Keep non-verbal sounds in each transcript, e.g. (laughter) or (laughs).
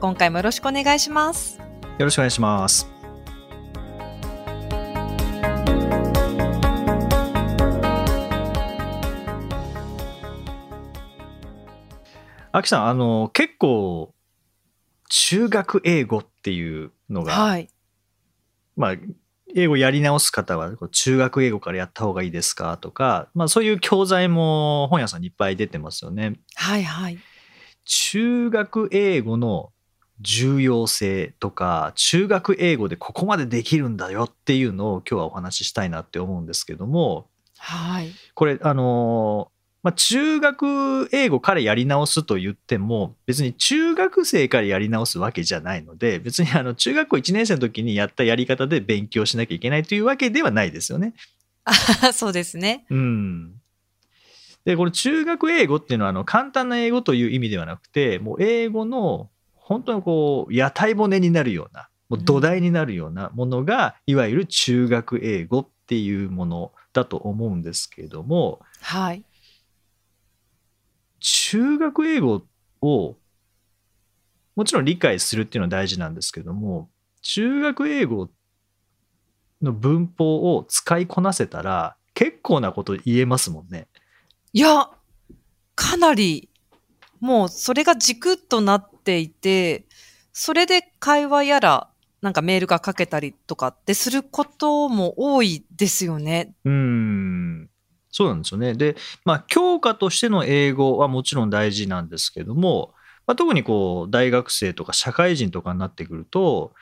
今回もよろしくお願いします。よろしくお願いしますあきさんあの結構中学英語っていうのが、はい。まあ、英語やり直す方は中学英語からやった方がいいですかとか、まあ、そういう教材も本屋さんにいっぱい出てますよね。はいはい。中学英語の重要性とか中学英語でここまでできるんだよっていうのを今日はお話ししたいなって思うんですけどもはい。これあのまあ、中学英語からやり直すと言っても別に中学生からやり直すわけじゃないので別にあの中学校1年生の時にやったやり方で勉強しなきゃいけないというわけではないですよね。あ (laughs) そうですね。うん。で、これ中学英語っていうのはあの簡単な英語という意味ではなくて、もう英語の本当にこう屋台骨になるような、もう土台になるようなものが、いわゆる中学英語っていうものだと思うんですけれども、はい。中学英語をもちろん理解するっていうのは大事なんですけども、中学英語の文法を使いこなせたら結構なこと言えますもんね。いや、かなり、もうそれが軸となっていて、それで会話やら、なんかメールがかけたりとかってすることも多いですよね。うんそうなんですよね。で、まあ、教科としての英語はもちろん大事なんですけども、まあ、特にこう、大学生とか社会人とかになってくると、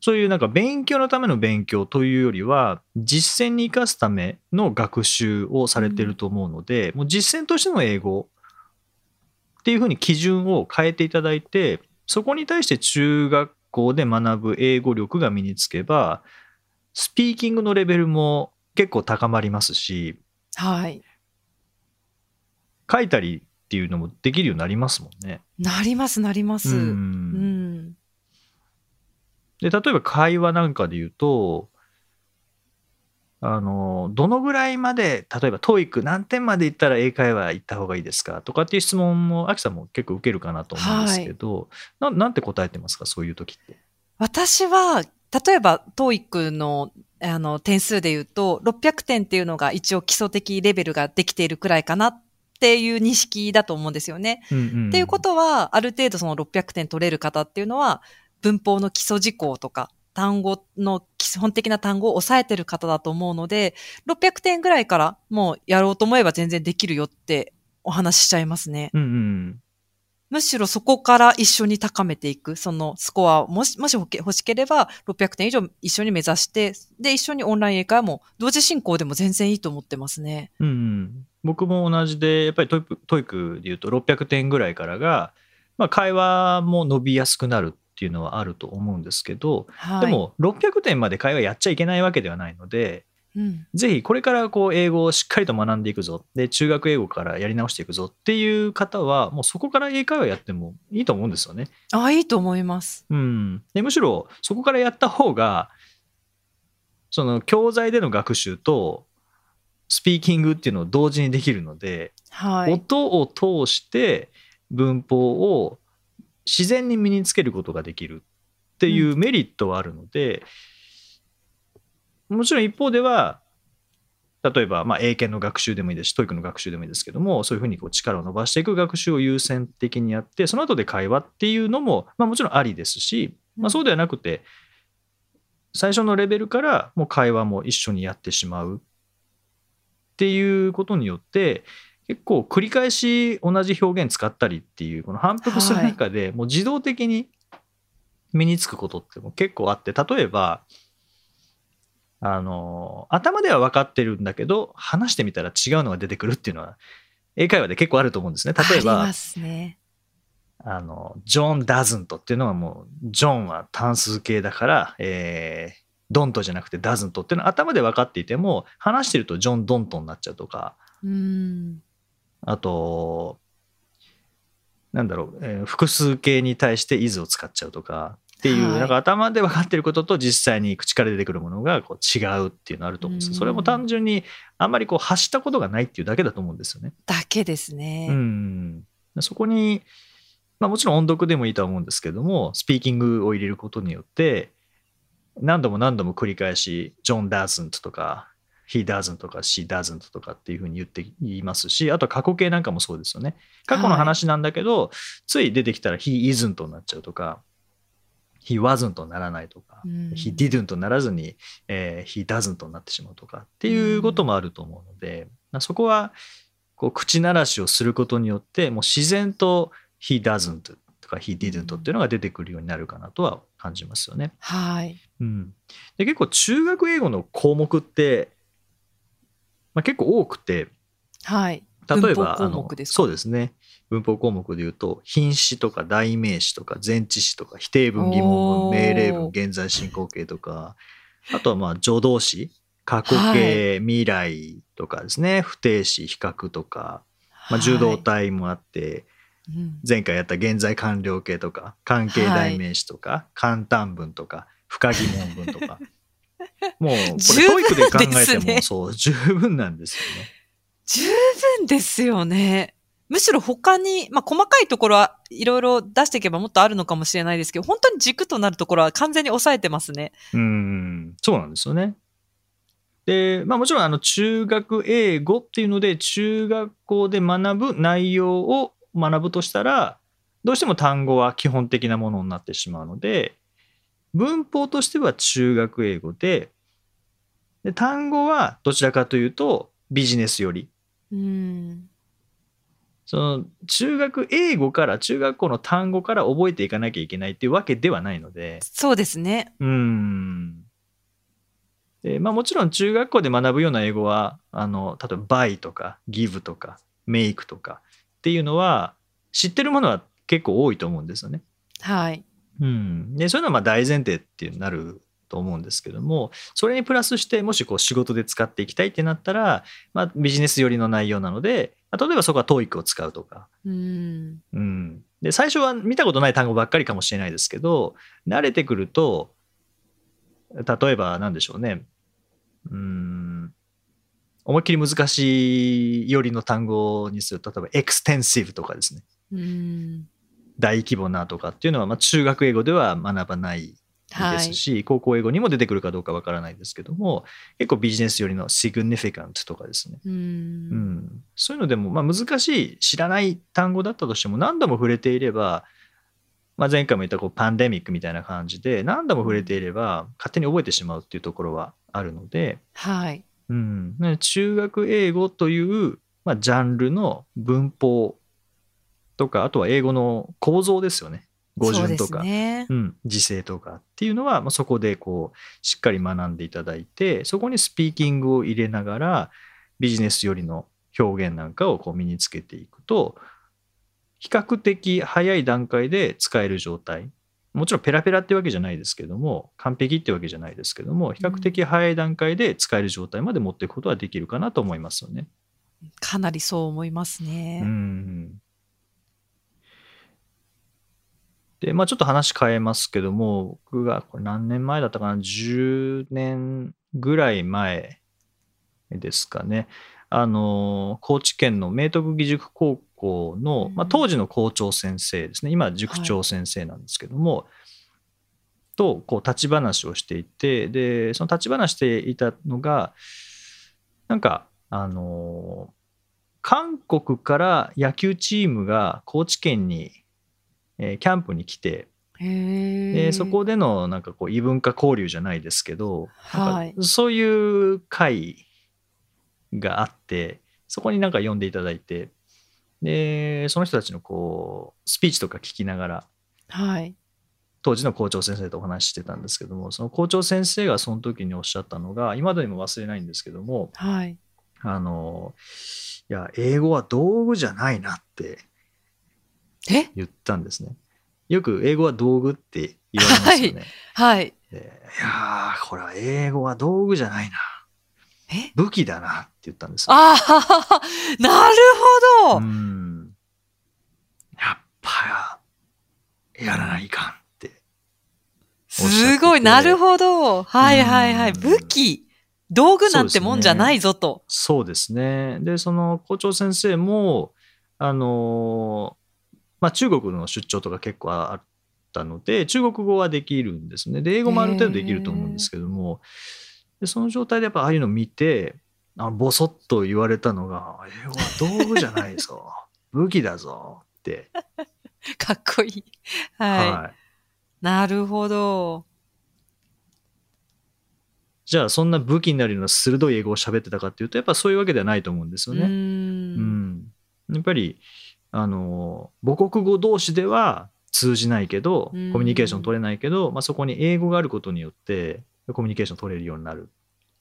そういうなんか勉強のための勉強というよりは、実践に生かすための学習をされてると思うので、もう実践としての英語っていうふうに基準を変えていただいて、そこに対して中学校で学ぶ英語力が身につけば、スピーキングのレベルも結構高まりますし、はい。書いたりっていうのもできるようになりますもんね。なります、なります。ううん。んで例えば会話なんかで言うとあのどのぐらいまで例えば TOEIC 何点までいったら英会話行った方がいいですか？とかっていう質問もアキさんも結構受けるかなと思うんですけど、ななんて答えてますか？そういう時って。私は、例えば、TOEIC の、あの、点数で言うと、600点っていうのが一応基礎的レベルができているくらいかなっていう認識だと思うんですよね。うんうんっていうことは、ある程度その600点取れる方っていうのは、文法の基礎事項とか、単語の基本的な単語を抑えてる方だと思うので、600点ぐらいからもうやろうと思えば全然できるよってお話ししちゃいますね。うんうんむしろそこから一緒に高めていく、そのスコアをもし、もし欲欲しければ600点以上一緒に目指して、で、一緒にオンライン英会話も同時進行でも全然いいと思ってますね。うんうん、僕も同じでやっぱり TOEIC で言うと600点ぐらいからが、まあ、会話も伸びやすくなるっていうのはあると思うんですけど、はい。で、も600点まで会話やっちゃいけないわけではないのでうん。ぜひこれからこう英語をしっかりと学んでいくぞで中学英語からやり直していくぞっていう方はもうそこから英会話やってもいいと思うんですよね。あ、いいと思います。うん、でむしろそこからやった方がその教材での学習とスピーキングっていうのを同時にできるので、はい。音を通して文法を自然に身につけることができるっていうメリットはあるので、もちろん一方では例えばまあ英検の学習でもいいですし TOEIC の学習でもいいですけどもそういうふうにこう力を伸ばしていく学習を優先的にやってその後で会話っていうのも、まあ、もちろんありですし、まあ、そうではなくて最初のレベルからもう会話も一緒にやってしまうっていうことによって結構繰り返し同じ表現使ったりっていうこの反復する中でもう自動的に身につくことっても結構あって例えばあの頭では分かってるんだけど話してみたら違うのが出てくるっていうのは英会話で結構あると思うんですね。例えばありますね。あの、ジョン・ダズントっていうのはもう、ジョンは単数形だから、えー、ドントじゃなくてダズントっていうのは頭で分かっていても、話してるとジョン・ドントになっちゃうとか、うん。あと、なんだろう、えー複数形に対して is を使っちゃうとかっていう、はいなんか頭で分かってることと実際に口から出てくるものがこう違うっていうのあると思うんですうんそれも単純にあんまりこう発したことがないっていうだけだと思うんですよね。だけですね。うん、そこに、まあ、もちろん音読でもいいとは思うんですけどもスピーキングを入れることによって何度も何度も繰り返し「ジョン・ダーズント」とか「He doesn't」とか「She doesn't」とかっていうふうに言って言いますしあとは過去形なんかもそうですよね。過去の話なんだけど、つい出てきたら「He isn't」になっちゃうとか「He wasn't」にならないとかうん。He didn't とならずに、えー He doesn't になってしまうとかっていうこともあると思うので、まあそこはこう口ならしをすることによってもう自然と He doesn't とか He didn't っていうのが出てくるようになるかなとは感じますよね。はい。うん、で結構中学英語の項目って、まあ、結構多くてはい。例えばあのそうですね。文法項目で言うと品詞とか代名詞とか前置詞とか否定文疑問文命令文現在進行形とかあとはまあ助動詞過去は形、未来とかですね。不定詞比較とか、まあ、受動体もあって、うん。前回やった現在完了形とか関係代名詞とか、簡単文とか不可疑問文とかもうこれ十分 TOEIC で考えてですねもそう十分なんですよね。十分ですよね。むしろ他に、まあ、細かいところはいろいろ出していけばもっとあるのかもしれないですけど、本当に軸となるところは完全に抑えてますね。うん、そうなんですよね。で、まあもちろんあの中学英語っていうので中学校で学ぶ内容を学ぶとしたらどうしても単語は基本的なものになってしまうので文法としては中学英語でで単語はどちらかというとビジネスよりうん。その中学英語から中学校の単語から覚えていかなきゃいけないっていうわけではないのでそうですね。うーん。でまあ、もちろん中学校で学ぶような英語はあの例えば buy とか give とか make とかっていうのは知ってるものは結構多いと思うんですよね。はい。うん、でそういうのはまあ大前提っていうなると思うんですけどもそれにプラスしてもしこう仕事で使っていきたいってなったら、まあ、ビジネス寄りの内容なのでまあ例えばそこは TOEIC を使うとかうん。うん、で最初は見たことない単語ばっかりかもしれないですけど慣れてくると例えば何でしょうねうん思いっきり難しいよりの単語にすると例えば extensive とかですねうん。大規模なとかっていうのは、まあ、中学英語では学ばない。ですし、高校英語にも出てくるかどうかわからないですけども結構ビジネス寄りの significant とかですね。う。うん。ん、そういうのでも、まあ、難しい知らない単語だったとしても何度も触れていれば、まあ、前回も言ったこうパンデミックみたいな感じで何度も触れていれば勝手に覚えてしまうっていうところはあるので、はい。うん、中学英語という、まあ、ジャンルの文法とかあとは英語の構造ですよね語順とか。ね。うん、時制とかっていうのは、まあ、そこでこうしっかり学んでいただいてそこにスピーキングを入れながらビジネス寄りの表現なんかをこう身につけていくと比較的早い段階で使える状態もちろんペラペラってわけじゃないですけども完璧ってわけじゃないですけども比較的早い段階で使える状態まで持っていくことはできるかなと思いますよね。かなりそう思いますうね。んで、まあちょっと話変えますけども、僕がこれ何年前だったかな、10年ぐらい前ですかね。あの、高知県の明徳義塾高校の、まあ、当時の校長先生ですね、今塾長先生なんですけども、とこう立ち話をしていて、で、その立ち話していたのが、なんか、あの、韓国から野球チームが高知県に、えーキャンプに来て。でそこでのなんかこう異文化交流じゃないですけど、はいそういう会があってそこになんか呼んでいただいてでその人たちのこうスピーチとか聞きながらはい。当時の校長先生とお話ししてたんですけどもその校長先生がその時におっしゃったのが今でにも忘れないんですけどもはい。あのいや英語は道具じゃないなってえ言ったんですね。よく英語は道具って言われますよね。(laughs) はい。でいやー、これは英語は道具じゃないな。え？武器だなって言ったんですよ。ああ、(laughs) なるほうど。ん。やっぱ、やらないかんって。すごい、なるほど。はいはいはい。うん武器、道具なんてもんじゃないぞと。そうですね。で、その校長先生も、あのーまあ、中国の出張とか結構あったので、中国語はできるんですね。で、英語もある程度できると思うんですけども、でその状態でやっぱああいうの見て、あボソッと言われたのが、英語は道具じゃないぞ。(laughs) 武器だぞって。かっこいい。はい。はい。なるほど。じゃあ、そんな武器になるような鋭い英語を喋ってたかっていうと、やっぱそういうわけではないと思うんですよね。うん、やっぱりあの母国語同士では通じないけどうんコミュニケーション取れないけど、まあ、そこに英語があることによってコミュニケーション取れるようになる、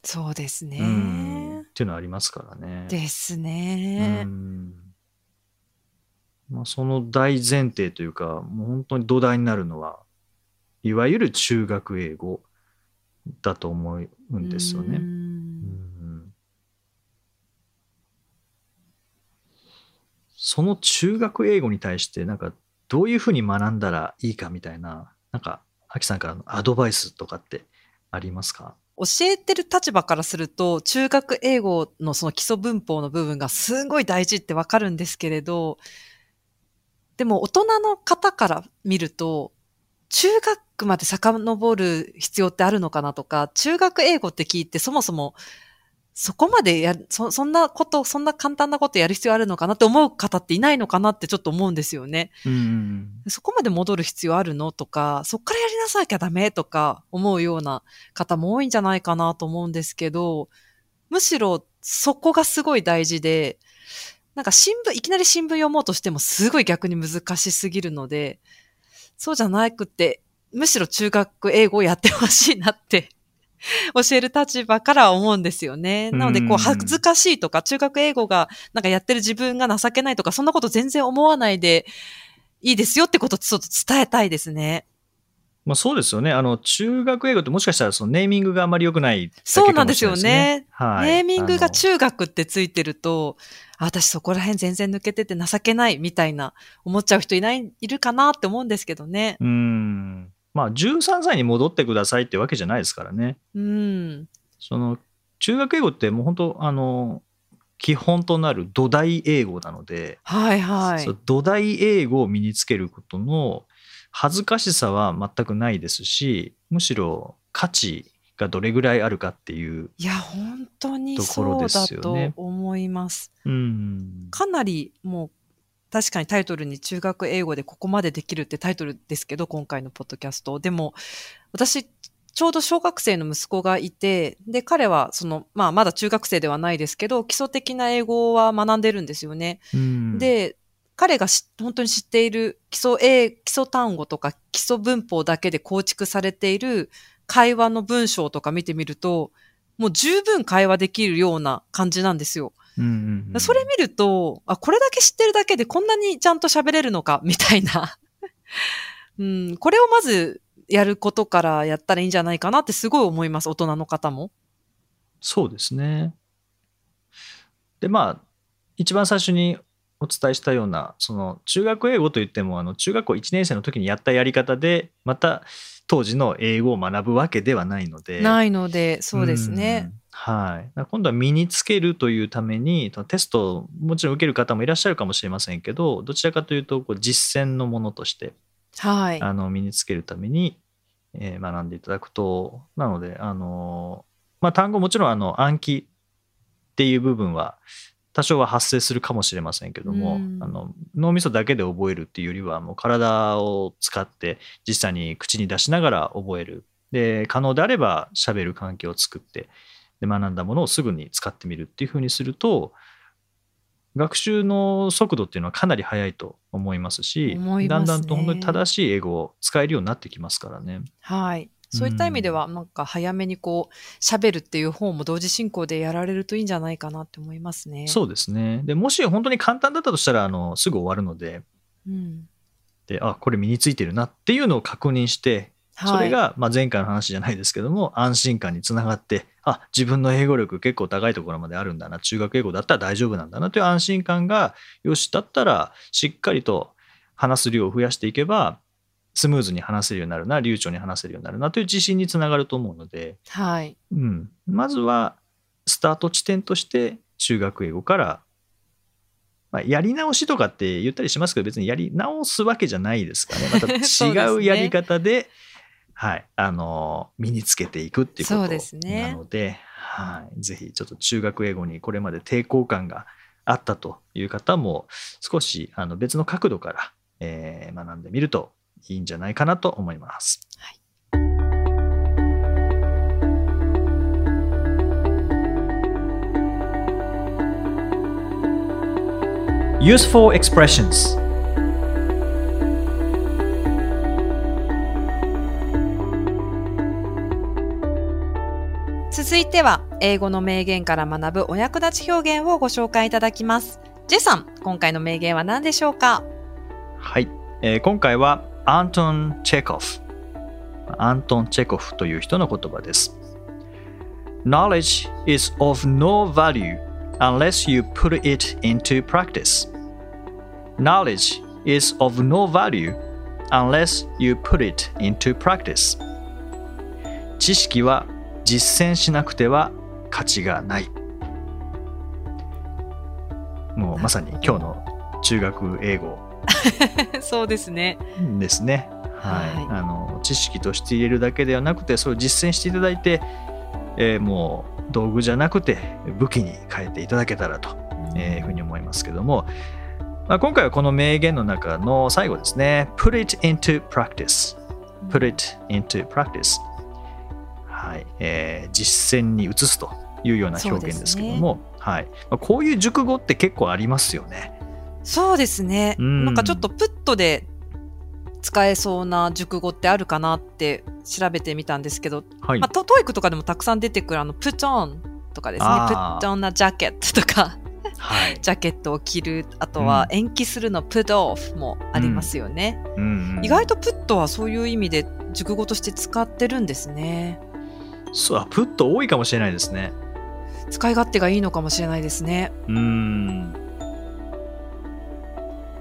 そうですね。うんっていうのはありますからね。ですうね。んまあ、その大前提というかもう本当に土台になるのはいわゆる中学英語だと思うんですよね。その中学英語に対してなんかどういうふうに学んだらいいかみたいななんかアキさんからのアドバイスとかってありますか？教えてる立場からすると、中学英語のその基礎文法の部分がすごい大事ってわかるんですけれど、でも大人の方から見ると、中学まで遡る必要ってあるのかなとか、中学英語って聞いてそもそもそこまでやる、そ、そんなこと、そんな簡単なことやる必要あるのかなって思う方っていないのかなってちょっと思うんですよね。うんそこまで戻る必要あるのとか、そっからやりなさなきゃダメとか思うような方も多いんじゃないかなと思うんですけど、むしろそこがすごい大事で、なんか新聞、いきなり新聞読もうとしてもすごい逆に難しすぎるので、そうじゃなくて、むしろ中学英語をやってほしいなって (laughs) 教える立場からは思うんですよね。なので、こう恥ずかしいとか、中学英語がなんかやってる自分が情けないとか、そんなこと全然思わないでいいですよってことをちょっと伝えたいですね。まあ、そうですよねあの中学英語ってもしかしたらそのネーミングがあまり良くないだけそうなんですよね。はい、ネーミングが中学ってついてると、あ私そこら辺全然抜けてて情けないみたいな思っちゃう人いない、いるかなって思うんですけどね。うんまあ13歳に戻ってくださいってわけじゃないですからねうん。その中学英語ってもう本当あの基本となる土台英語なので、はいはい。土台英語を身につけることの恥ずかしさは全くないですしむしろ価値がどれぐらいあるかっていう、いや、本当にところでそうだとすよね思います。うん、かなりもう、確かにタイトルに中学英語でここまでできるってタイトルですけど、今回のポッドキャスト。でも、私、ちょうど小学生の息子がいて、で、彼は、その、まあ、まだ中学生ではないですけど、基礎的な英語は学んでるんですよね。うん、で、彼がし本当に知っている基礎英、基礎単語とか基礎文法だけで構築されている会話の文章とか見てみると、もう十分会話できるような感じなんですよ。うんうんうんそれ見ると、あ、これだけ知ってるだけでこんなにちゃんと喋れるのか、(laughs) みたいな。(laughs) うん、これをまずやることからやったらいいんじゃないかなってすごい思います、大人の方も。そうですね。でまあ一番最初にお伝えしたようなその中学英語といってもあの中学校1年生の時にやったやり方でまた当時の英語を学ぶわけではないので。ないので、そうですね。うん。はい、今度は身につけるというためにテストをもちろん受ける方もいらっしゃるかもしれませんけどどちらかというとこう実践のものとしてはい。あの身につけるために、えー学んでいただくとなのであの、まあ、単語もちろんあの暗記っていう部分は多少は発生するかもしれませんけども、うん。あの脳みそだけで覚えるっていうよりはもう体を使って実際に口に出しながら覚える。で可能であれば喋る環境を作ってで学んだものをすぐに使ってみるっていうふうにすると学習の速度っていうのはかなり速いと思いますしねだんだんと本当に正しい英語を使えるようになってきますからね。はい。そういった意味では、なんか早めにこう、喋るっていう方も同時進行でやられるといいんじゃないかなって思いますね。そうですねでもし本当に簡単だったとしたらあのすぐ終わるのでうん。であこれ身についてるなっていうのを確認してそれはい、が、まあ、前回の話じゃないですけども安心感につながってあ自分の英語力結構高いところまであるんだな。中学英語だったら大丈夫なんだな。という安心感がよしだったらしっかりと話す量を増やしていけばスムーズに話せるようになるな。流暢に話せるようになるな。という自信につながると思うので、はい。うん、まずはスタート地点として中学英語から、まあ、やり直しとかって言ったりしますけど別にやり直すわけじゃないですかね。また (laughs) 違うやり方ではい、あの身につけていくっていうことそうですね。なのではい、ぜひちょっと中学英語にこれまで抵抗感があったという方も少しあの別の角度から、えー学んでみるといいんじゃないかなと思います。Useful expressions 続いては、英語の名言から学ぶお役立ち表現をご紹介いただきます。ジェさん、今回の名言は何でしょうかはい、えー今回はアントン・チェコフアントン・チェコフという人の言葉です Knowledge is of no value unless you put it into practice Knowledge is of no value unless you put it into practice 知識は実践しなくては価値がない。もうまさに今日の中学英語。(laughs) そうですね。ですね。はい、はい。あの知識として入れるだけではなくてそれを実践していただいて、えーもう道具じゃなくて武器に変えていただけたらと、えうふうに思いますけども、まあ、今回はこの名言の中の最後ですね。Put it into practice Put it into practice はい、えー実践に移すというような表現ですけども、はいまあ、こういう熟語って結構ありますよね。そうですね。うんなんかちょっと put で使えそうな熟語ってあるかなって調べてみたんですけど、はいまあ、と TOEIC とかでもたくさん出てくるあの、 put on とかですね。 put on a jacket とか、はい (laughs) ジャケットを着る、あとは延期するの put off もありますよね。うんうん意外とプットはそういう意味で熟語として使ってるんですね。そうあプット多いかもしれないですね。使い勝手がいいのかもしれないですね。うーん。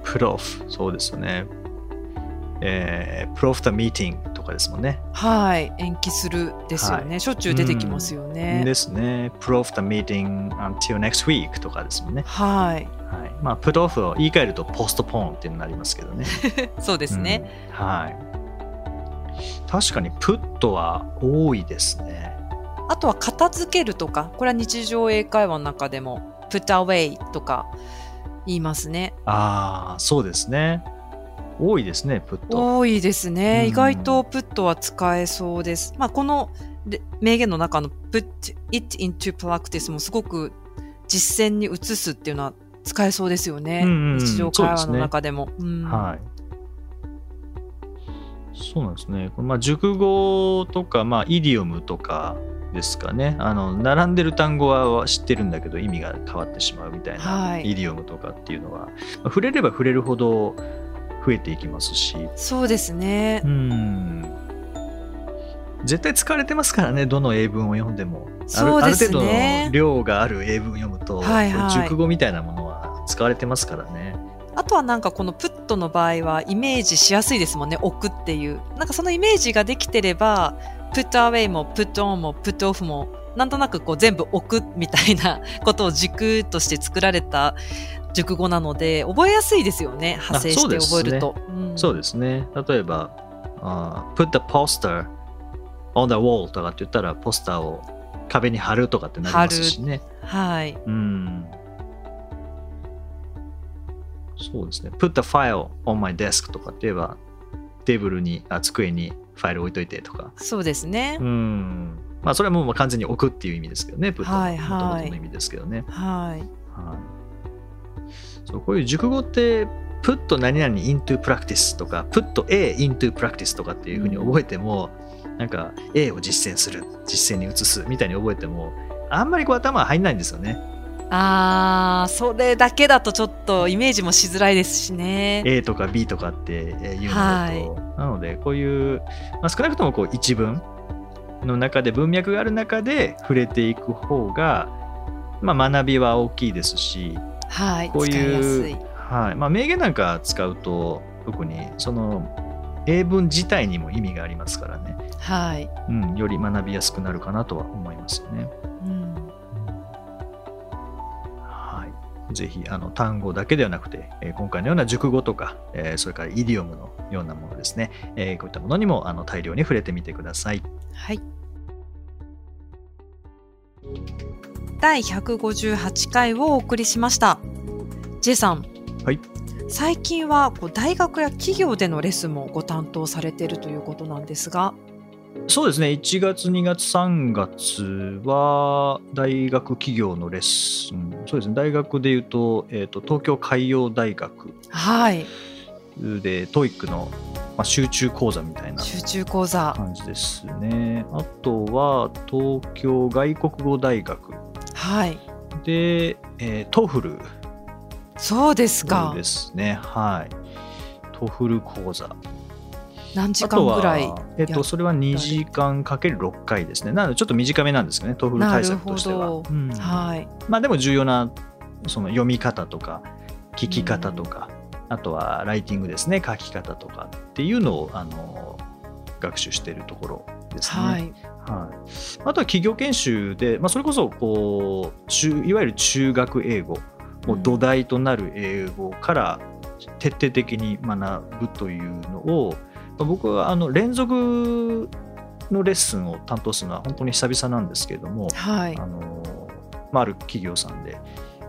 プロフ、そうですよね。えー、プロフタミーティングとかですもんね。はい。延期するですよね。しょっちゅう出てきますよね。ですね。プロフタミーティング until next week とかですもんね。はい。はい。まあ、プロフを言い換えるとポストポーンっていうのになりますけどね。(laughs) そうですね。うんはい。確かにプットは多いですね。あとは片付けるとか、これは日常英会話の中でも put away とか言いますね。ああ、そうですね。多いですね、プット。多いですね。うん意外と put は使えそうです。まあこので名言の中の put it into practice もすごく実践に移すっていうのは使えそうですよね。うんうんうん日常会話の中でも。うんはい。そうなんですね。まあ熟語とか、まあ、イディオムとかですかね。あの並んでる単語は知ってるんだけど意味が変わってしまうみたいはないイディオムとかっていうのは、まあ触れれば触れるほど増えていきますし、そうですねう。ん。絶対使われてますからね、どの英文を読んでも。あるそうですねある程度の量がある英文を読むと、はいはい熟語みたいなものは使われてますからね。あとはなんかこのプットの場合はイメージしやすいですもんね。置くっていう。なんかそのイメージができてれば、プットアウェイもプットオンもプットオフもなんとなくこう全部置くみたいな (laughs) ことを軸として作られた熟語なので、覚えやすいですよね。派生して覚えると。うんそうですね。例えば、put the poster on the wall とかって言ったら、ポスターを壁に貼るとかってなりますしね。はい。うん。そうですね。put the file on my desk とかって言えば、テーブルに、あ机にファイル置いといてとか。そうですねう。ん。まあ、それはもう完全に置くっていう意味ですけどね。put はいのはい元々の意味ですけどね。はい。はい、そうこういう熟語って、put 何々 into practice とか、put A into practice とかっていうふうに覚えても、なんか A を実践する、実践に移すみたいに覚えても、あんまりこう頭が入んないんですよね。あーそれだけだとちょっとイメージもしづらいですしね。A とか B とかってえーいうのだと、なのでこういう、まあ、少なくともこう一文の中で文脈がある中で触れていく方が、まあ、学びは大きいですしはい、こう使いうい。はいまあ、名言なんか使うと特にその英文自体にも意味がありますからね、はい。うん、より学びやすくなるかなとは思いますよね。ぜひあの単語だけではなくて、えー今回のような熟語とか、えーそれからイディオムのようなものですね、えーこういったものにもあの大量に触れてみてください。はい。第158回をお送りしました。J さん。はい。最近はこう大学や企業でのレッスンもご担当されているということなんですが、そうですね、1月、2月、3月は大学企業のレッスン、そうですね、大学でいうと、えー、と東京海洋大学はい。で TOEIC の、まあ、集中講座みたいな集中講座。感じですね。あとは東京外国語大学はい。で、えー、 TOEFL そうですかで。すね。はい。 TOEFL 講座。何時間ぐらいは、えっと、それは2時間かける6回ですね。なので、ちょっと短めなんですけどね、 TOEFL 対策としては。まあ、でも重要なその読み方とか、聞き方とか、あとはライティングですね、書き方とかっていうのをあの学習しているところですね。はい。はい、あとは企業研修で、まあ、それこそこう中いわゆる中学英語もう土台となる英語から徹底的に学ぶというのを、まあ僕はあの連続のレッスンを担当するのは本当に久々なんですけれども、はいあ。のまあ、ある企業さんで、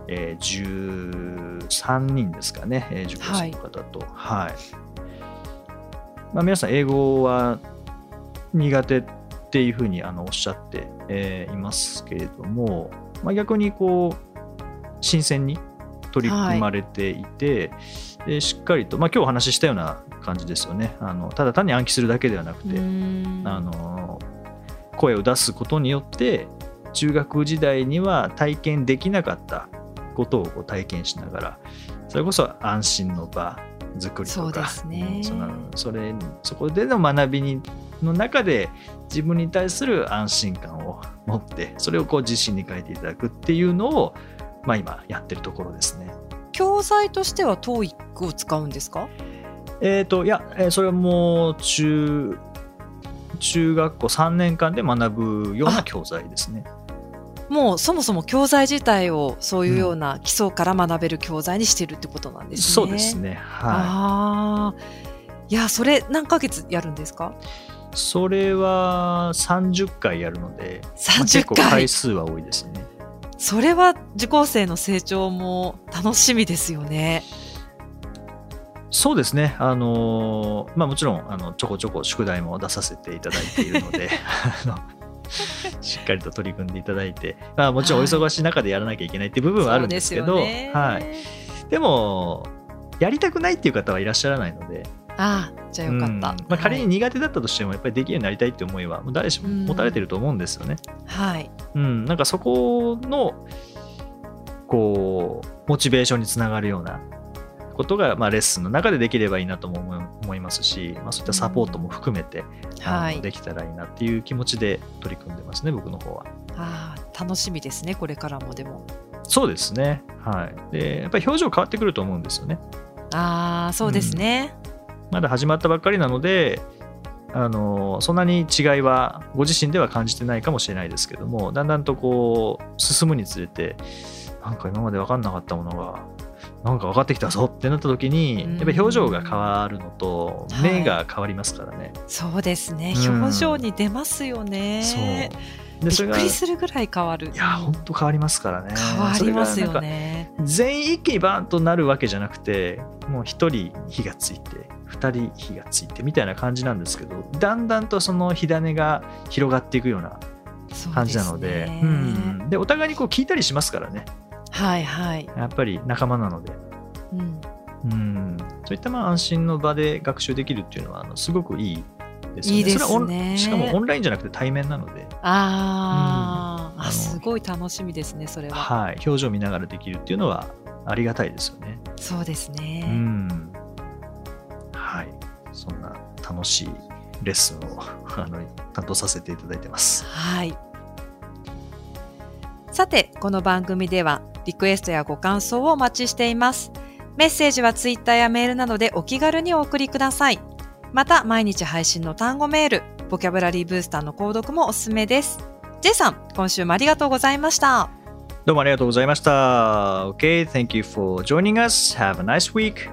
えー13人ですかね、えー受講生の方と。はいまあ、皆さん、英語は苦手っていうふうにあのおっしゃって、えーいますけれども、まあ、逆にこう新鮮に取り組まれていて、でしっかりと、まあ、今日お話ししたような感じですよね。あのただ単に暗記するだけではなくて、あの声を出すことによって中学時代には体験できなかったことをこう体験しながらそれこそ安心の場作りそうとかですねのそれそこでの学びにの中で自分に対する安心感を持ってそれをこう自信に変えていただくっていうのを、まあ、今やってるところですね。教材としては TOEIC を使うんですか？えー、といや、えーそれはもう中中学校3年間で学ぶような教材ですね。もうそもそも教材自体をそういうような基礎から学べる教材にしてるってことなんですね。そうですね。はああ。いや、それ何ヶ月やるんですか？い。それは30回やるので、まあ ?30 結構回回。数は多いですね。それは受講生の成長も楽しみですよね。そうですね。あのーまあもちろんあのちょこちょこ宿題も出させていただいているので、(laughs) しっかりと取り組んでいただいて、まあもちろんお忙しい中でやらなきゃいけないっていう部分はあるんですけど、そうではい。でもやりたくないっていう方はいらっしゃらないので、ああ、じゃあよかった。うんまあ、仮に苦手だったとしてもやっぱりできるようになりたいって思いはもう誰しも持たれてると思うんですよね。はい。はい。うん、なんかそこのこうモチベーションにつながるようなことが、まあ、レッスンの中でできればいいなとも思いますし、まあ、そういったサポートも含めて、あはい。のできたらいいなっていう気持ちで取り組んでますね僕の方は。ああ、楽しみですね、これからもでも。そうですね、はい、でやっぱり表情変わってくると思うんですよね。ああ、そうですね。まだ始まったばっかりなのであのそんなに違いはご自身では感じてないかもしれないですけどもだんだんとこう進むにつれてなんか今まで分かんなかったものがなんか分かってきたぞってなった時にうんやっぱり表情が変わるのとはい目が変わりますからね。そうですね。うん表情に出ますよね。そうでびそれがいっくりするぐらい変わる。や本当変わりますからね。変わりますよね。全員一気にバーンとなるわけじゃなくてもう一人火がついて二人火がついてみたいな感じなんですけどだんだんとその火種が広がっていくような感じなのでそうすねうん、でお互いにこう聞いたりしますからねはいはい。やっぱり仲間なので、うん。うん、そういったまあ安心の場で学習できるっていうのはあのすごくいいですよね。いいですね。しかもオンラインじゃなくて対面なので、ああ、あのすごい楽しみですね、それは。はい、表情見ながらできるっていうのはありがたいですよね。そうですね。うん。はい。そんな楽しいレッスンをあの担当させていただいてます。はい。さて、この番組ではリクエストやご感想をお待ちしています。メッセージはツイッターやメールなどでお気軽にお送りください。また、毎日配信の単語メール、ボキャブラリーブースターの購読もおすすめです。J さん、今週もありがとうございました。どうもありがとうございました。Okay, thank you for joining us. Have a nice week.